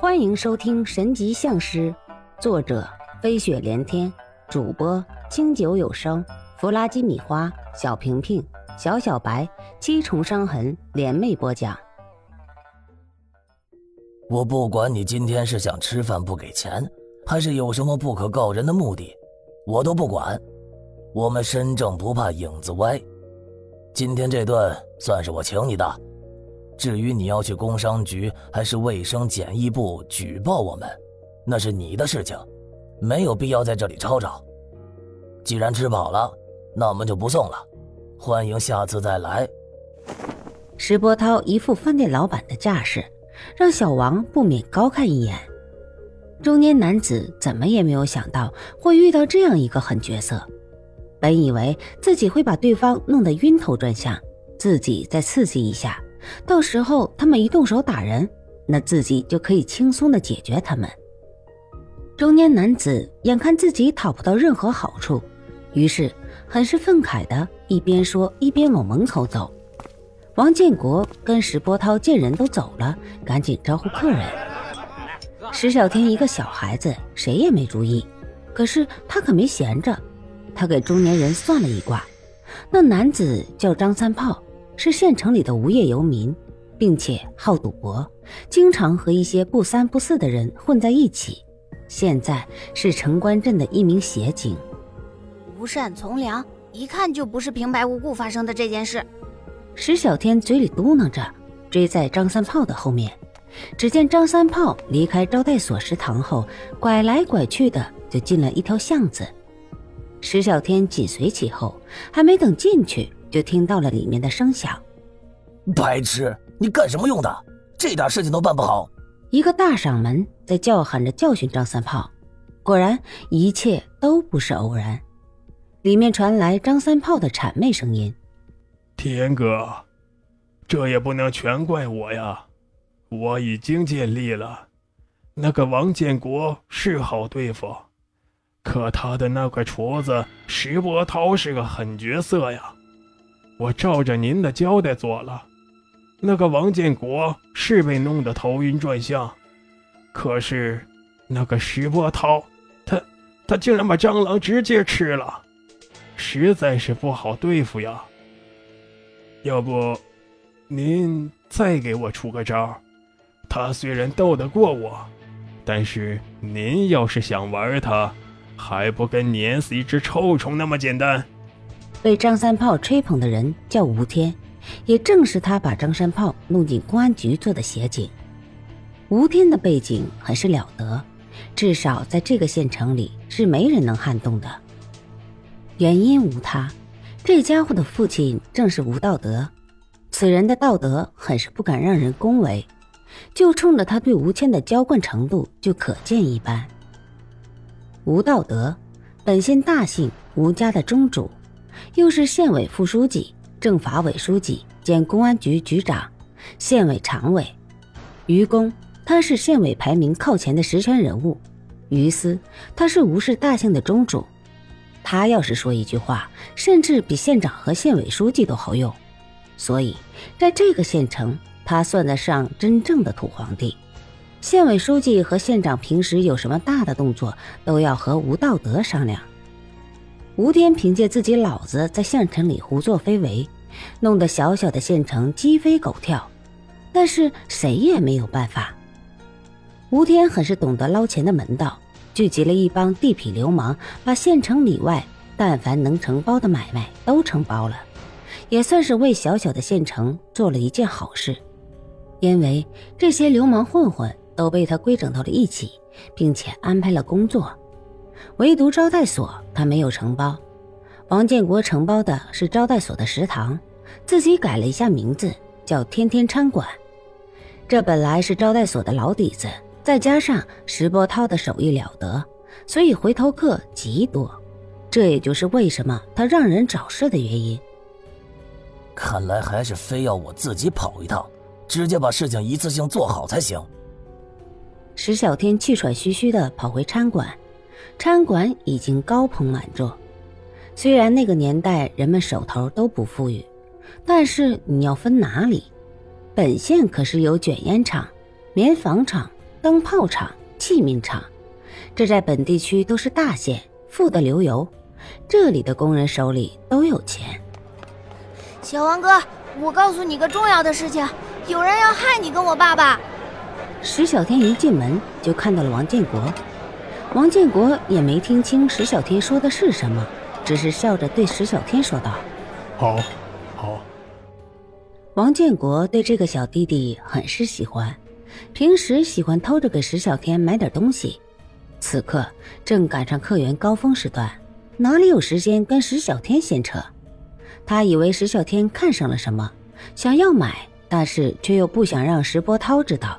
欢迎收听《神级相师》，作者飞雪连天，主播清酒有声，弗拉基米花，小平平，小小白，七重伤痕联袂播讲。我不管你今天是想吃饭不给钱，还是有什么不可告人的目的，我都不管。我们身正不怕影子歪，今天这顿算是我请你的。至于你要去工商局还是卫生检疫部举报我们，那是你的事情，没有必要在这里吵吵。既然吃饱了，那我们就不送了，欢迎下次再来。石波涛一副饭店老板的架势，让小王不免高看一眼。中年男子怎么也没有想到会遇到这样一个狠角色，本以为自己会把对方弄得晕头转向，自己再刺激一下。到时候他们一动手打人，那自己就可以轻松的解决他们。中年男子眼看自己讨不到任何好处，于是很是愤慨的一边说一边往门口走。王建国跟石波涛见人都走了，赶紧招呼客人。石小天一个小孩子，谁也没注意，可是他可没闲着，他给中年人算了一卦，那男子叫张三炮。是县城里的无业游民，并且好赌博，经常和一些不三不四的人混在一起。现在是城关镇的一名协警。无善从良，一看就不是平白无故发生的这件事。石小天嘴里嘟囔着，追在张三炮的后面。只见张三炮离开招待所食堂后，拐来拐去的就进了一条巷子。石小天紧随其后，还没等进去。就听到了里面的声响。白痴，你干什么用的？这点事情都办不好！一个大嗓门在叫喊着教训张三炮。果然，一切都不是偶然。里面传来张三炮的谄媚声音：“天哥，这也不能全怪我呀，我已经尽力了。那个王建国是好对付，可他的那个厨子石波涛是个狠角色呀。”我照着您的交代做了，那个王建国是被弄得头晕转向，可是那个石波涛，他他竟然把蟑螂直接吃了，实在是不好对付呀。要不，您再给我出个招？他虽然斗得过我，但是您要是想玩他，还不跟碾死一只臭虫那么简单？被张三炮吹捧的人叫吴天，也正是他把张三炮弄进公安局做的协警。吴天的背景很是了得，至少在这个县城里是没人能撼动的。原因无他，这家伙的父亲正是吴道德，此人的道德很是不敢让人恭维，就冲着他对吴谦的娇惯程度就可见一斑。吴道德，本县大姓吴家的宗主。又是县委副书记、政法委书记兼公安局局长、县委常委。于公，他是县委排名靠前的实权人物。于私，他是吴氏大姓的宗主。他要是说一句话，甚至比县长和县委书记都好用。所以，在这个县城，他算得上真正的土皇帝。县委书记和县长平时有什么大的动作，都要和吴道德商量。吴天凭借自己老子在县城里胡作非为，弄得小小的县城鸡飞狗跳，但是谁也没有办法。吴天很是懂得捞钱的门道，聚集了一帮地痞流氓，把县城里外但凡能承包的买卖都承包了，也算是为小小的县城做了一件好事。因为这些流氓混混都被他规整到了一起，并且安排了工作。唯独招待所他没有承包，王建国承包的是招待所的食堂，自己改了一下名字叫“天天餐馆”。这本来是招待所的老底子，再加上石波涛的手艺了得，所以回头客极多。这也就是为什么他让人找事的原因。看来还是非要我自己跑一趟，直接把事情一次性做好才行。石小天气喘吁吁地跑回餐馆。餐馆已经高朋满座，虽然那个年代人们手头都不富裕，但是你要分哪里？本县可是有卷烟厂、棉纺厂、灯泡厂、器皿厂，这在本地区都是大县，富得流油。这里的工人手里都有钱。小王哥，我告诉你个重要的事情，有人要害你跟我爸爸。石小天一进门就看到了王建国，王建国也没听清石小天说的是什么，只是笑着对石小天说道：“好，好。”王建国对这个小弟弟很是喜欢，平时喜欢偷着给石小天买点东西。此刻正赶上客源高峰时段，哪里有时间跟石小天闲扯？他以为石小天看上了什么，想要买，但是却又不想让石波涛知道。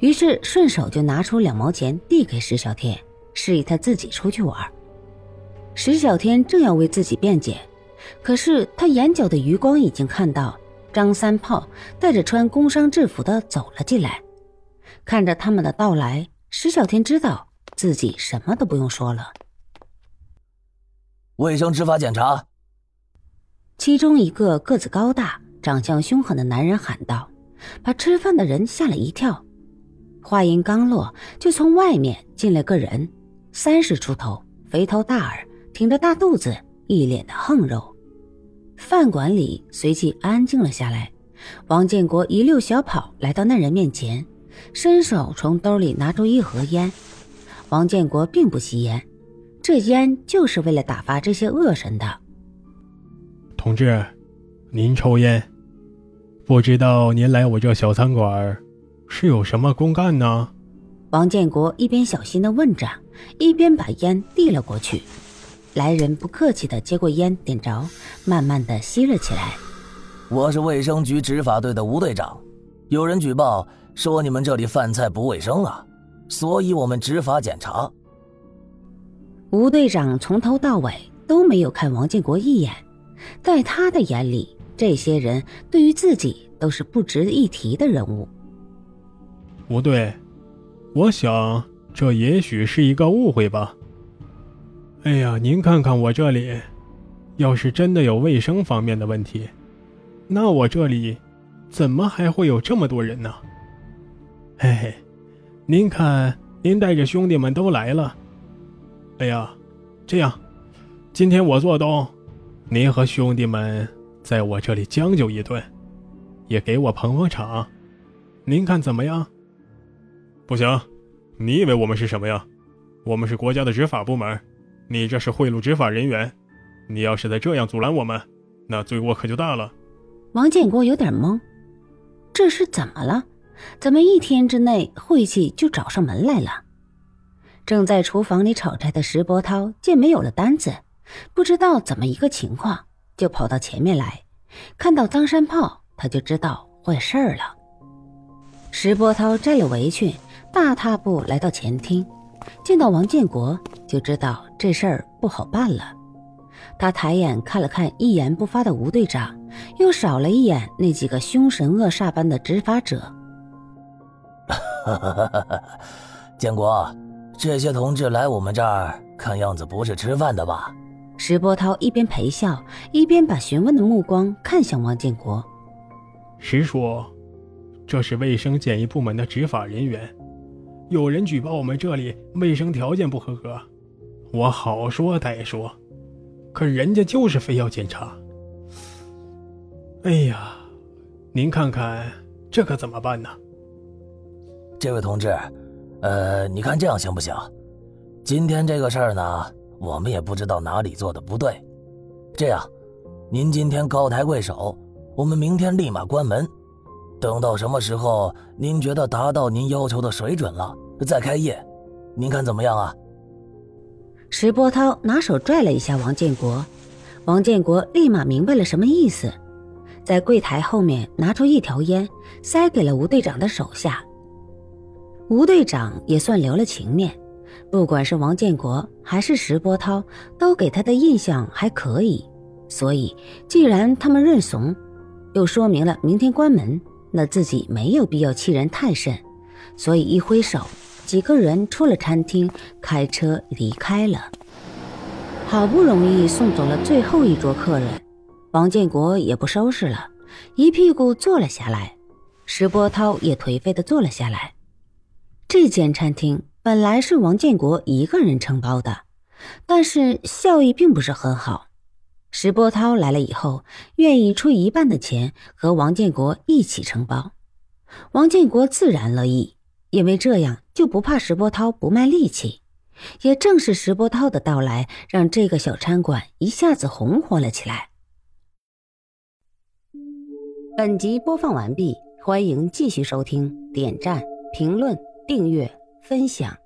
于是顺手就拿出两毛钱递给石小天，示意他自己出去玩。石小天正要为自己辩解，可是他眼角的余光已经看到张三炮带着穿工商制服的走了进来。看着他们的到来，石小天知道自己什么都不用说了。卫生执法检查。其中一个个子高大、长相凶狠的男人喊道，把吃饭的人吓了一跳。话音刚落，就从外面进来个人，三十出头，肥头大耳，挺着大肚子，一脸的横肉。饭馆里随即安静了下来。王建国一溜小跑来到那人面前，伸手从兜里拿出一盒烟。王建国并不吸烟，这烟就是为了打发这些恶神的。同志，您抽烟？不知道您来我这小餐馆。是有什么公干呢？王建国一边小心的问着，一边把烟递了过去。来人不客气的接过烟，点着，慢慢的吸了起来。我是卫生局执法队的吴队长，有人举报说你们这里饭菜不卫生啊，所以我们执法检查。吴队长从头到尾都没有看王建国一眼，在他的眼里，这些人对于自己都是不值一提的人物。不对，我想这也许是一个误会吧。哎呀，您看看我这里，要是真的有卫生方面的问题，那我这里怎么还会有这么多人呢？嘿嘿，您看，您带着兄弟们都来了。哎呀，这样，今天我做东，您和兄弟们在我这里将就一顿，也给我捧捧场，您看怎么样？不行，你以为我们是什么呀？我们是国家的执法部门，你这是贿赂执法人员。你要是再这样阻拦我们，那罪过可就大了。王建国有点懵，这是怎么了？怎么一天之内晦气就找上门来了？正在厨房里炒菜的石波涛见没有了单子，不知道怎么一个情况，就跑到前面来，看到张山炮，他就知道坏事了。石波涛摘了围裙。大踏步来到前厅，见到王建国，就知道这事儿不好办了。他抬眼看了看一言不发的吴队长，又扫了一眼那几个凶神恶煞般的执法者。建国，这些同志来我们这儿，看样子不是吃饭的吧？石波涛一边陪笑，一边把询问的目光看向王建国。石叔，这是卫生检疫部门的执法人员。有人举报我们这里卫生条件不合格，我好说歹说，可人家就是非要检查。哎呀，您看看这可怎么办呢？这位同志，呃，你看这样行不行？今天这个事儿呢，我们也不知道哪里做的不对。这样，您今天高抬贵手，我们明天立马关门。等到什么时候您觉得达到您要求的水准了，再开业，您看怎么样啊？石波涛拿手拽了一下王建国，王建国立马明白了什么意思，在柜台后面拿出一条烟，塞给了吴队长的手下。吴队长也算留了情面，不管是王建国还是石波涛，都给他的印象还可以，所以既然他们认怂，又说明了明天关门。那自己没有必要欺人太甚，所以一挥手，几个人出了餐厅，开车离开了。好不容易送走了最后一桌客人，王建国也不收拾了，一屁股坐了下来。石波涛也颓废的坐了下来。这间餐厅本来是王建国一个人承包的，但是效益并不是很好。石波涛来了以后，愿意出一半的钱和王建国一起承包，王建国自然乐意，因为这样就不怕石波涛不卖力气。也正是石波涛的到来，让这个小餐馆一下子红火了起来。本集播放完毕，欢迎继续收听，点赞、评论、订阅、分享。